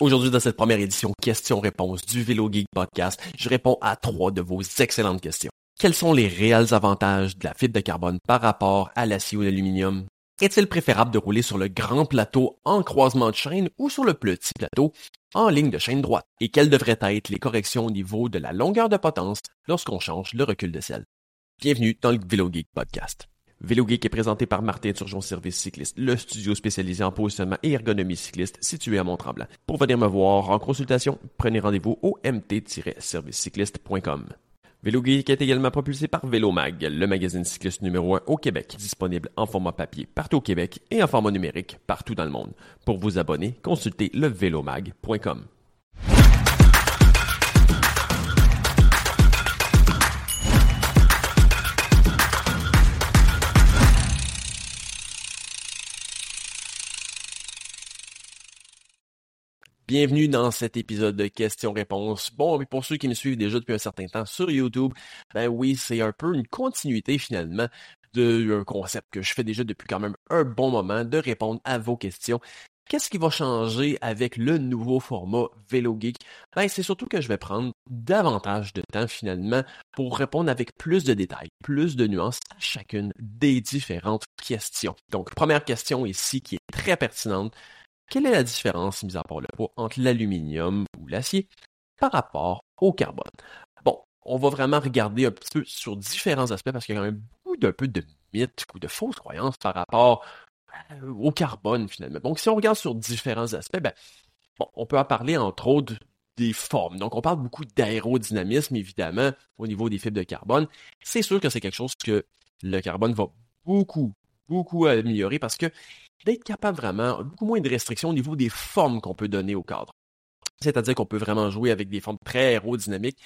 Aujourd'hui, dans cette première édition questions-réponses du Vélo Geek Podcast, je réponds à trois de vos excellentes questions. Quels sont les réels avantages de la fibre de carbone par rapport à l'acier ou l'aluminium? Est-il préférable de rouler sur le grand plateau en croisement de chaîne ou sur le petit plateau en ligne de chaîne droite? Et quelles devraient être les corrections au niveau de la longueur de potence lorsqu'on change le recul de selle? Bienvenue dans le Vélo Geek Podcast. Vélo Geek est présenté par Martin Turgeon Service Cycliste, le studio spécialisé en positionnement et ergonomie cycliste situé à Mont-Tremblant. Pour venir me voir en consultation, prenez rendez-vous au mt-servicecycliste.com. Vélo Geek est également propulsé par Vélomag, le magazine cycliste numéro 1 au Québec, disponible en format papier partout au Québec et en format numérique partout dans le monde. Pour vous abonner, consultez levélomag.com. Bienvenue dans cet épisode de questions-réponses. Bon, pour ceux qui me suivent déjà depuis un certain temps sur YouTube, ben oui, c'est un peu une continuité finalement d'un concept que je fais déjà depuis quand même un bon moment de répondre à vos questions. Qu'est-ce qui va changer avec le nouveau format Vélo Geek? Ben, c'est surtout que je vais prendre davantage de temps finalement pour répondre avec plus de détails, plus de nuances à chacune des différentes questions. Donc, première question ici qui est très pertinente. Quelle est la différence, mis à part le poids, entre l'aluminium ou l'acier par rapport au carbone? Bon, on va vraiment regarder un petit peu sur différents aspects parce qu'il y a quand même beaucoup d'un peu de mythes ou de fausses croyances par rapport euh, au carbone finalement. Donc, si on regarde sur différents aspects, ben, bon, on peut en parler entre autres des formes. Donc, on parle beaucoup d'aérodynamisme, évidemment, au niveau des fibres de carbone. C'est sûr que c'est quelque chose que le carbone va beaucoup, beaucoup améliorer parce que d'être capable vraiment, beaucoup moins de restrictions au niveau des formes qu'on peut donner au cadre. C'est-à-dire qu'on peut vraiment jouer avec des formes très aérodynamiques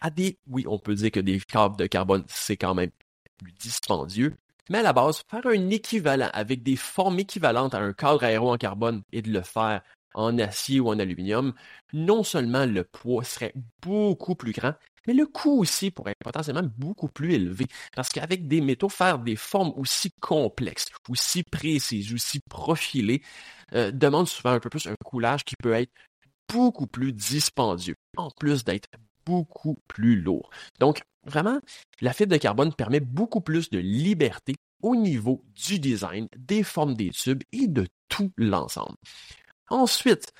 à des, oui, on peut dire que des câbles de carbone, c'est quand même plus dispendieux, mais à la base, faire un équivalent avec des formes équivalentes à un cadre aéro en carbone et de le faire en acier ou en aluminium, non seulement le poids serait beaucoup plus grand, mais le coût aussi pourrait être potentiellement beaucoup plus élevé. Parce qu'avec des métaux, faire des formes aussi complexes, aussi précises, aussi profilées, euh, demande souvent un peu plus un coulage qui peut être beaucoup plus dispendieux, en plus d'être beaucoup plus lourd. Donc, vraiment, la fibre de carbone permet beaucoup plus de liberté au niveau du design, des formes des tubes et de tout l'ensemble. Ensuite,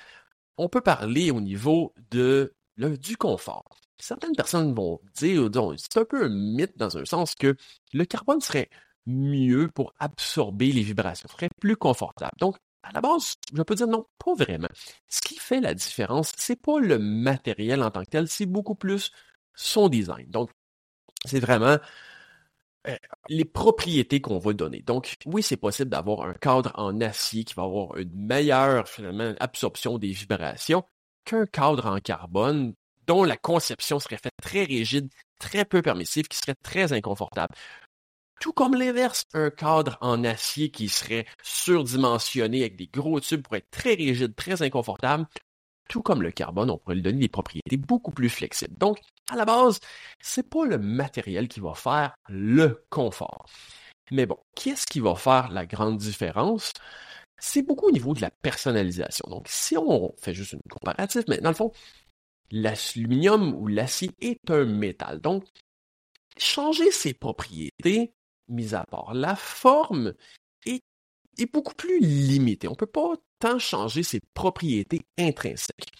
on peut parler au niveau de, du confort. Certaines personnes vont dire, c'est un peu un mythe dans un sens que le carbone serait mieux pour absorber les vibrations, serait plus confortable. Donc, à la base, je peux dire non, pas vraiment. Ce qui fait la différence, c'est pas le matériel en tant que tel, c'est beaucoup plus son design. Donc, c'est vraiment les propriétés qu'on va donner. Donc, oui, c'est possible d'avoir un cadre en acier qui va avoir une meilleure, finalement, absorption des vibrations qu'un cadre en carbone dont la conception serait faite très rigide, très peu permissive, qui serait très inconfortable. Tout comme l'inverse, un cadre en acier qui serait surdimensionné avec des gros tubes pour être très rigide, très inconfortable, tout comme le carbone, on pourrait lui donner des propriétés beaucoup plus flexibles. Donc, à la base, c'est pas le matériel qui va faire le confort. Mais bon, qu'est-ce qui va faire la grande différence? C'est beaucoup au niveau de la personnalisation. Donc, si on fait juste une comparative, mais dans le fond, l'aluminium ou l'acier est un métal. Donc, changer ses propriétés, mis à part la forme, est, est beaucoup plus limité. On ne peut pas changer ses propriétés intrinsèques.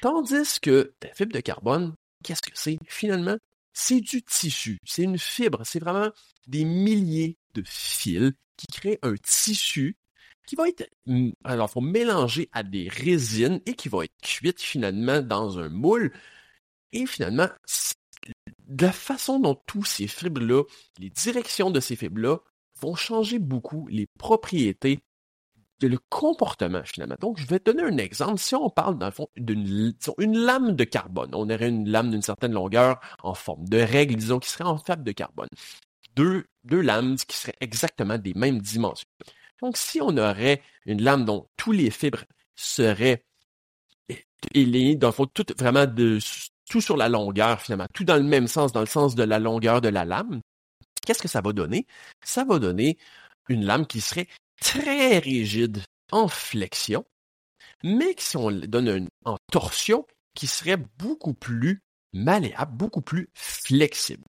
Tandis que la fibre de carbone, qu'est-ce que c'est finalement? C'est du tissu, c'est une fibre, c'est vraiment des milliers de fils qui créent un tissu qui va être, hmm, alors, faut mélanger à des résines et qui va être cuite finalement dans un moule. Et finalement, la façon dont tous ces fibres-là, les directions de ces fibres-là, vont changer beaucoup les propriétés le comportement finalement. Donc, je vais te donner un exemple. Si on parle dans le fond d'une une lame de carbone, on aurait une lame d'une certaine longueur en forme de règle, disons, qui serait en fibre de carbone. Deux, deux lames qui seraient exactement des mêmes dimensions. Donc, si on aurait une lame dont tous les fibres seraient alignées, dans le fond, tout vraiment de, tout sur la longueur finalement, tout dans le même sens, dans le sens de la longueur de la lame, qu'est-ce que ça va donner? Ça va donner une lame qui serait très rigide en flexion, mais si on donne en torsion, qui serait beaucoup plus malléable, beaucoup plus flexible.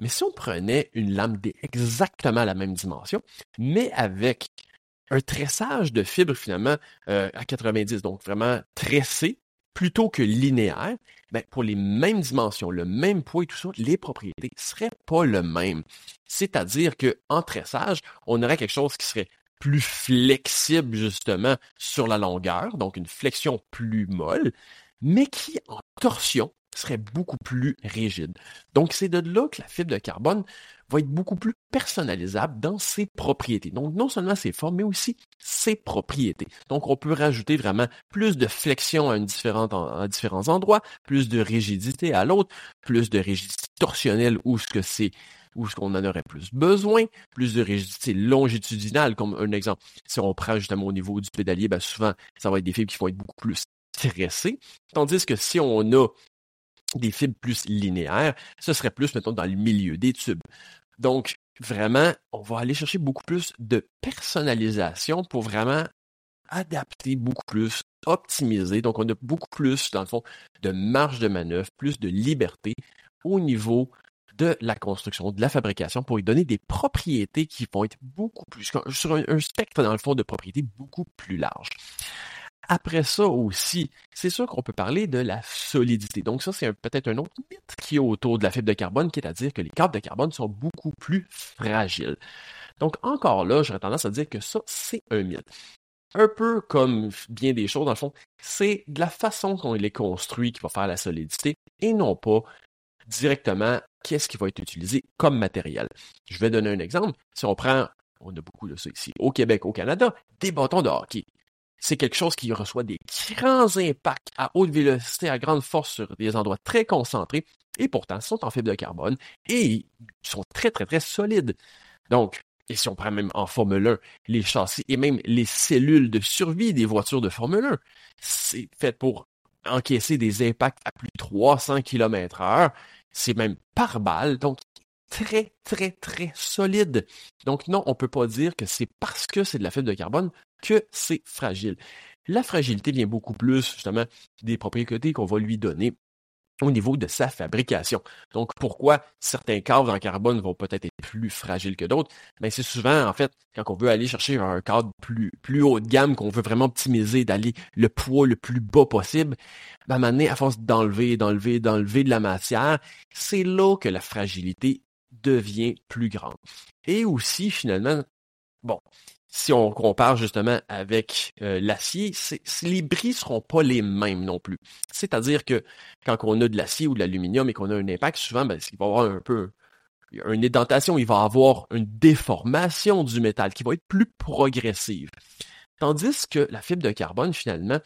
Mais si on prenait une lame d'exactement la même dimension, mais avec un tressage de fibres finalement euh, à 90, donc vraiment tressé, plutôt que linéaire, ben, pour les mêmes dimensions, le même poids et tout ça, les propriétés ne seraient pas le même. C'est-à-dire qu'en tressage, on aurait quelque chose qui serait plus flexible justement sur la longueur, donc une flexion plus molle, mais qui en torsion serait beaucoup plus rigide. Donc c'est de là que la fibre de carbone va être beaucoup plus personnalisable dans ses propriétés. Donc non seulement ses formes, mais aussi ses propriétés. Donc on peut rajouter vraiment plus de flexion à, une différente, à différents endroits, plus de rigidité à l'autre, plus de rigidité torsionnelle où ce que c'est où ce qu'on en aurait plus besoin, plus de rigidité longitudinale, comme un exemple. Si on prend justement au niveau du pédalier, ben souvent, ça va être des fibres qui vont être beaucoup plus stressées. Tandis que si on a des fibres plus linéaires, ce serait plus, mettons, dans le milieu des tubes. Donc, vraiment, on va aller chercher beaucoup plus de personnalisation pour vraiment adapter beaucoup plus, optimiser. Donc, on a beaucoup plus, dans le fond, de marge de manœuvre, plus de liberté au niveau de la construction, de la fabrication, pour y donner des propriétés qui vont être beaucoup plus, sur un, spectre, dans le fond, de propriétés beaucoup plus large. Après ça aussi, c'est sûr qu'on peut parler de la solidité. Donc ça, c'est peut-être un autre mythe qui est autour de la fibre de carbone, qui est à dire que les câbles de carbone sont beaucoup plus fragiles. Donc encore là, j'aurais tendance à dire que ça, c'est un mythe. Un peu comme bien des choses, dans le fond, c'est de la façon qu'on les construit qui va faire la solidité et non pas directement qu'est-ce qui va être utilisé comme matériel. Je vais donner un exemple. Si on prend, on a beaucoup de ça ici, au Québec, au Canada, des bâtons de hockey c'est quelque chose qui reçoit des grands impacts à haute vélocité, à grande force sur des endroits très concentrés, et pourtant sont en fibre de carbone et sont très, très, très solides. Donc, et si on prend même en Formule 1, les châssis et même les cellules de survie des voitures de Formule 1, c'est fait pour encaisser des impacts à plus de 300 km heure. C'est même par balle, donc très, très, très solide. Donc non, on peut pas dire que c'est parce que c'est de la fibre de carbone que c'est fragile. La fragilité vient beaucoup plus, justement, des propriétés qu'on va lui donner au niveau de sa fabrication. Donc, pourquoi certains cadres en carbone vont peut-être être plus fragiles que d'autres? Mais ben, c'est souvent, en fait, quand on veut aller chercher un cadre plus, plus haut de gamme, qu'on veut vraiment optimiser, d'aller le poids le plus bas possible, ben, à à force d'enlever, d'enlever, d'enlever de la matière, c'est là que la fragilité devient plus grande. Et aussi, finalement, bon, si on compare justement avec euh, l'acier, les bris seront pas les mêmes non plus. C'est-à-dire que quand on a de l'acier ou de l'aluminium et qu'on a un impact, souvent, ben, il va y avoir un peu une édentation, il va avoir une déformation du métal qui va être plus progressive. Tandis que la fibre de carbone, finalement,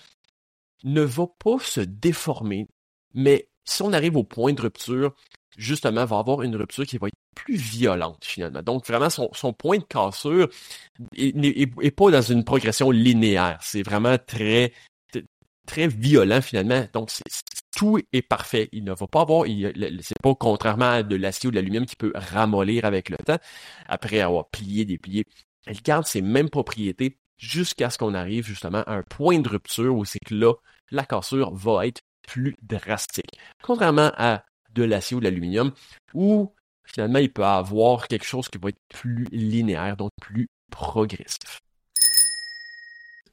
ne va pas se déformer, mais si on arrive au point de rupture, justement, va avoir une rupture qui va être plus violente finalement. Donc vraiment, son, point de cassure n'est pas dans une progression linéaire. C'est vraiment très très violent finalement. Donc tout est parfait. Il ne va pas avoir, c'est pas contrairement à de l'acier ou de l'aluminium qui peut ramollir avec le temps après avoir plié, déplié. Elle garde ses mêmes propriétés jusqu'à ce qu'on arrive justement à un point de rupture où c'est que là, la cassure va être plus drastique. Contrairement à de l'acier ou de l'aluminium, où finalement il peut avoir quelque chose qui va être plus linéaire, donc plus progressif.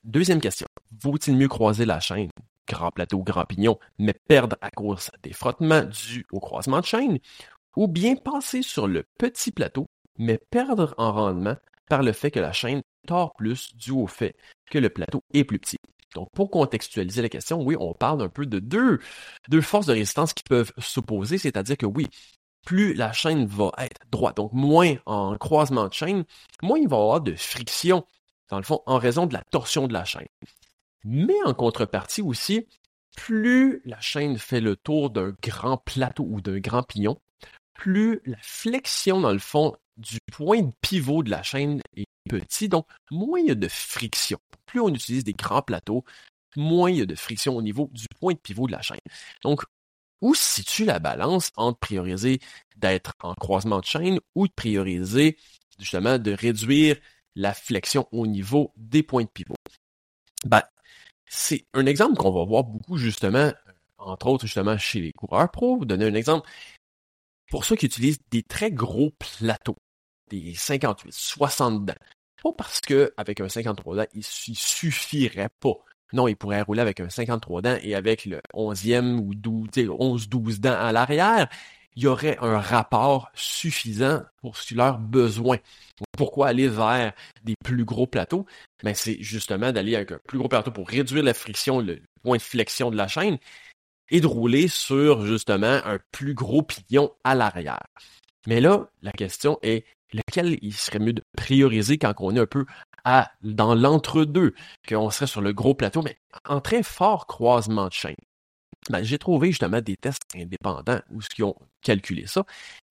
Deuxième question. Vaut-il mieux croiser la chaîne, grand plateau, grand pignon, mais perdre à cause des frottements dus au croisement de chaîne, ou bien passer sur le petit plateau, mais perdre en rendement par le fait que la chaîne tord plus dû au fait que le plateau est plus petit? Donc, pour contextualiser la question, oui, on parle un peu de deux, deux forces de résistance qui peuvent s'opposer, c'est-à-dire que oui, plus la chaîne va être droite, donc moins en croisement de chaîne, moins il va y avoir de friction, dans le fond, en raison de la torsion de la chaîne. Mais en contrepartie aussi, plus la chaîne fait le tour d'un grand plateau ou d'un grand pignon, plus la flexion, dans le fond, du point de pivot de la chaîne est petit, donc moins il y a de friction. Plus on utilise des grands plateaux, moins il y a de friction au niveau du point de pivot de la chaîne. Donc, où se situe la balance entre prioriser d'être en croisement de chaîne ou de prioriser justement de réduire la flexion au niveau des points de pivot? Ben, c'est un exemple qu'on va voir beaucoup justement, entre autres justement chez les coureurs pro. Vous donner un exemple. Pour ceux qui utilisent des très gros plateaux, des 58, 60 dents, pas parce que avec un 53 dents, il, suffirait pas. Non, il pourrait rouler avec un 53 dents et avec le 11e ou 12, 11, 12 dents à l'arrière, il y aurait un rapport suffisant pour leurs besoins. Pourquoi aller vers des plus gros plateaux? Ben, c'est justement d'aller avec un plus gros plateau pour réduire la friction, le point de flexion de la chaîne et de rouler sur justement un plus gros pignon à l'arrière. Mais là, la question est lequel il serait mieux de prioriser quand on est un peu dans l'entre-deux, qu'on serait sur le gros plateau, mais en très fort croisement de chaîne. Ben, j'ai trouvé justement des tests indépendants où qui ont calculé ça.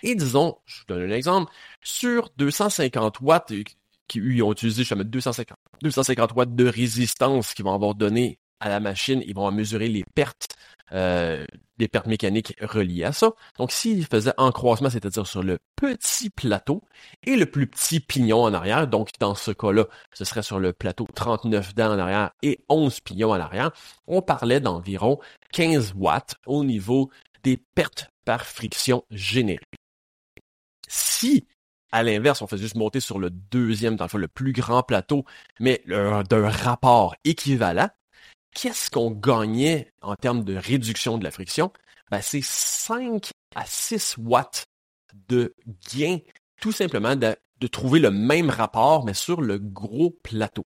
Et disons, je vous donne un exemple, sur 250 watts, euh, qui ont utilisé justement 250, 250 watts de résistance qui vont avoir donné à la machine, ils vont mesurer les pertes euh, des pertes mécaniques reliées à ça. Donc, s'il faisait en croisement, c'est-à-dire sur le petit plateau et le plus petit pignon en arrière, donc dans ce cas-là, ce serait sur le plateau 39 dents en arrière et 11 pignons en arrière, on parlait d'environ 15 watts au niveau des pertes par friction générées. Si à l'inverse, on faisait juste monter sur le deuxième, dans le, fond, le plus grand plateau, mais d'un rapport équivalent, qu'est-ce qu'on gagnait en termes de réduction de la friction? Ben, c'est 5 à 6 watts de gain, tout simplement de, trouver le même rapport, mais sur le gros plateau.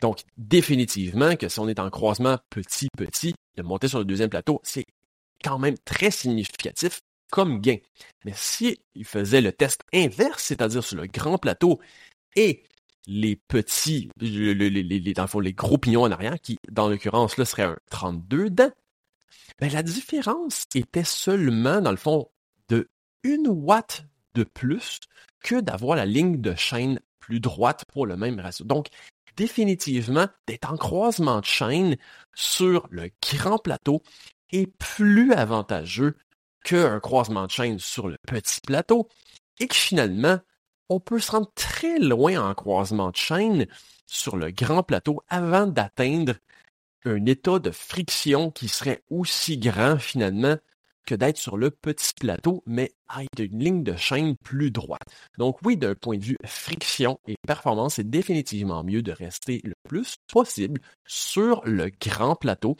Donc, définitivement que si on est en croisement petit-petit, de monter sur le deuxième plateau, c'est quand même très significatif comme gain. Mais si il faisait le test inverse, c'est-à-dire sur le grand plateau, et les petits, les, les, dans le les gros pignons en arrière, qui, dans l'occurrence, là, serait un 32 dents, ben, la différence était seulement, dans le fond, de 1 watt de plus que d'avoir la ligne de chaîne plus droite pour le même ratio. Donc, définitivement, d'être en croisement de chaîne sur le grand plateau est plus avantageux qu'un croisement de chaîne sur le petit plateau et que finalement, on peut se rendre très loin en croisement de chaîne sur le grand plateau avant d'atteindre un état de friction qui serait aussi grand finalement que d'être sur le petit plateau, mais avec une ligne de chaîne plus droite. Donc oui, d'un point de vue friction et performance, c'est définitivement mieux de rester le plus possible sur le grand plateau.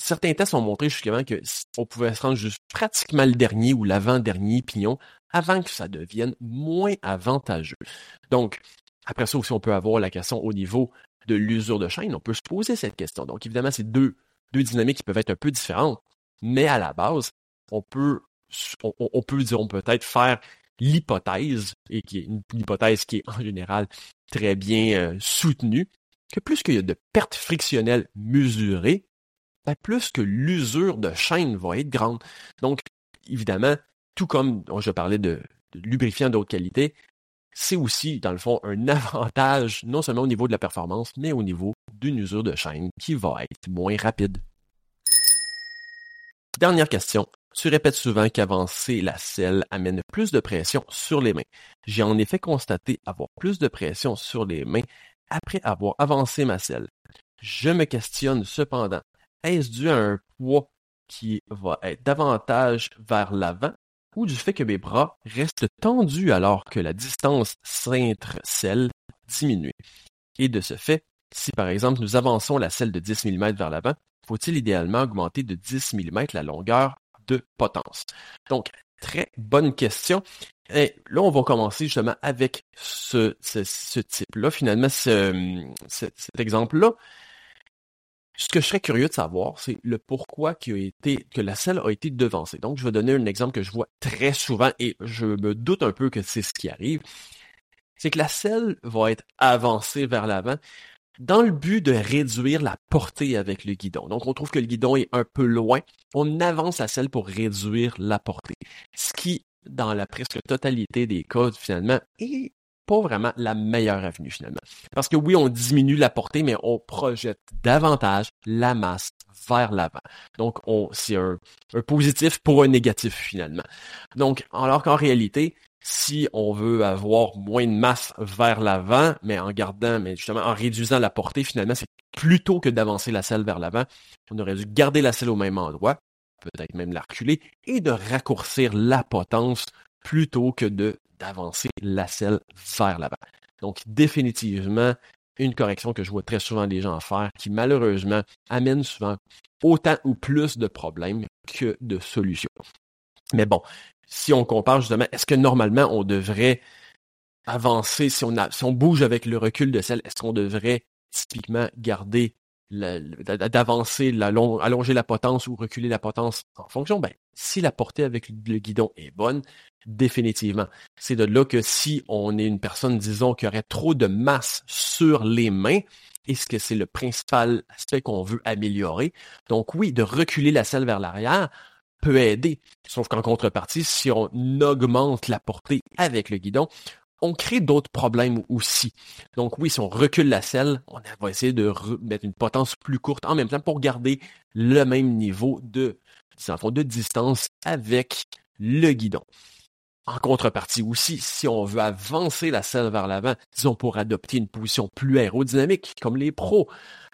Certains tests ont montré justement qu'on pouvait se rendre juste pratiquement le dernier ou l'avant-dernier pignon avant que ça devienne moins avantageux. Donc, après ça aussi, on peut avoir la question au niveau de l'usure de chaîne. On peut se poser cette question. Donc, évidemment, c'est deux, deux dynamiques qui peuvent être un peu différentes, mais à la base, on peut, on, peut, dire, on peut peut-être faire l'hypothèse, et qui est une, hypothèse qui est en général très bien euh, soutenue, que plus qu'il y a de pertes frictionnelles mesurées, plus que l'usure de chaîne va être grande. Donc, évidemment, tout comme je parlais de, de lubrifiants d'autres qualités, c'est aussi, dans le fond, un avantage, non seulement au niveau de la performance, mais au niveau d'une usure de chaîne qui va être moins rapide. Dernière question. Tu répètes souvent qu'avancer la selle amène plus de pression sur les mains. J'ai en effet constaté avoir plus de pression sur les mains après avoir avancé ma selle. Je me questionne cependant, est-ce dû à un poids qui va être davantage vers l'avant ou du fait que mes bras restent tendus alors que la distance cintre-selle diminue? Et de ce fait, si par exemple nous avançons la selle de 10 mm vers l'avant, faut-il idéalement augmenter de 10 mm la longueur de potence? Donc, très bonne question. Et là, on va commencer justement avec ce, type-là, finalement, cet exemple-là. Ce que je serais curieux de savoir, c'est le pourquoi qui a été, que la selle a été devancée. Donc, je vais donner un exemple que je vois très souvent et je me doute un peu que c'est ce qui arrive. C'est que la selle va être avancée vers l'avant dans le but de réduire la portée avec le guidon. Donc, on trouve que le guidon est un peu loin. On avance la selle pour réduire la portée. Ce qui, dans la presque totalité des cas, finalement, est pas vraiment la meilleure avenue finalement. Parce que oui, on diminue la portée, mais on projette davantage la masse vers l'avant. Donc, c'est un, positif pour un négatif finalement. Donc, alors qu'en réalité, si on veut avoir moins de masse vers l'avant, mais en gardant, mais justement en réduisant la portée, finalement, c'est plutôt que d'avancer la selle vers l'avant, on aurait dû garder la selle au même endroit, peut-être même la reculer, et de raccourcir la potence plutôt que de d'avancer la selle vers l'avant. Donc, définitivement, une correction que je vois très souvent les gens faire, qui malheureusement amène souvent autant ou plus de problèmes que de solutions. Mais bon, si on compare justement, est-ce que normalement on devrait avancer, si on, a, si on bouge avec le recul de selle, est-ce qu'on devrait typiquement garder d'avancer, allonger la potence ou reculer la potence en fonction? Ben, si la portée avec le guidon est bonne, définitivement. C'est de là que si on est une personne, disons, qui aurait trop de masse sur les mains, est-ce que c'est le principal aspect qu'on veut améliorer? Donc oui, de reculer la selle vers l'arrière peut aider. Sauf qu'en contrepartie, si on augmente la portée avec le guidon, on crée d'autres problèmes aussi. Donc oui, si on recule la selle, on va essayer de mettre une potence plus courte en même temps pour garder le même niveau de, de distance avec le guidon. En contrepartie aussi, si on veut avancer la selle vers l'avant, disons pour adopter une position plus aérodynamique, comme les pros,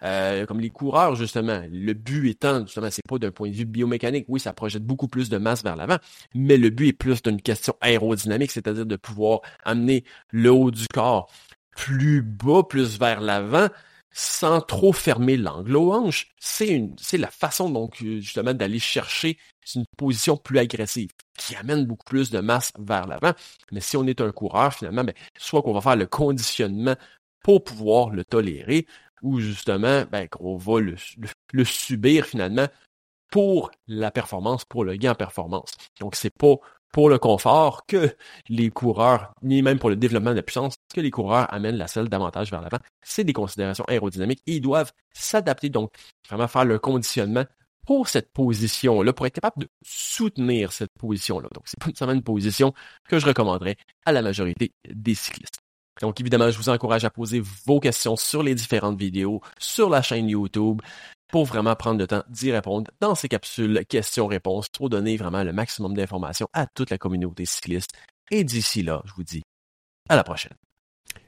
euh, comme les coureurs justement. Le but étant, justement, c'est pas d'un point de vue biomécanique, oui, ça projette beaucoup plus de masse vers l'avant, mais le but est plus d'une question aérodynamique, c'est-à-dire de pouvoir amener le haut du corps plus bas, plus vers l'avant, sans trop fermer l'angle c'est une, c'est la façon donc justement d'aller chercher une position plus agressive qui amène beaucoup plus de masse vers l'avant. Mais si on est un coureur finalement, ben, soit qu'on va faire le conditionnement pour pouvoir le tolérer, ou justement ben, qu'on va le, le, subir finalement pour la performance, pour le gain en performance. Donc c'est pas pour le confort que les coureurs, ni même pour le développement de la puissance, que les coureurs amènent la selle davantage vers l'avant. C'est des considérations aérodynamiques ils doivent s'adapter, donc vraiment faire le conditionnement pour cette position-là, pour être capable de soutenir cette position-là. Donc, c'est pas nécessairement une position que je recommanderais à la majorité des cyclistes. Donc, évidemment, je vous encourage à poser vos questions sur les différentes vidéos, sur la chaîne YouTube, pour vraiment prendre le temps d'y répondre dans ces capsules questions-réponses pour donner vraiment le maximum d'informations à toute la communauté cycliste. Et d'ici là, je vous dis à la prochaine.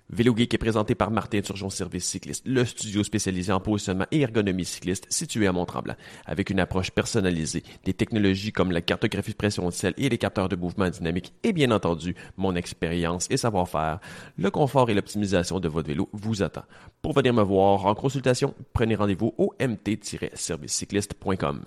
Vélo Geek est présenté par Martin Turgeon Service Cycliste, le studio spécialisé en positionnement et ergonomie cycliste situé à Mont-Tremblant. Avec une approche personnalisée, des technologies comme la cartographie de pression de sel et les capteurs de mouvement dynamique et bien entendu mon expérience et savoir-faire, le confort et l'optimisation de votre vélo vous attend. Pour venir me voir en consultation, prenez rendez-vous au mt-servicecycliste.com.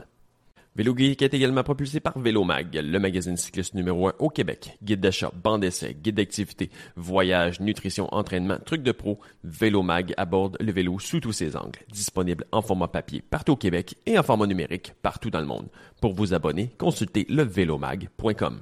Vélo Geek est également propulsé par Vélomag, le magazine cycliste numéro 1 au Québec. Guide d'achat, bande d'essai, guide d'activité, voyage, nutrition, entraînement, trucs de pro, Vélomag aborde le vélo sous tous ses angles. Disponible en format papier partout au Québec et en format numérique partout dans le monde. Pour vous abonner, consultez levelomag.com.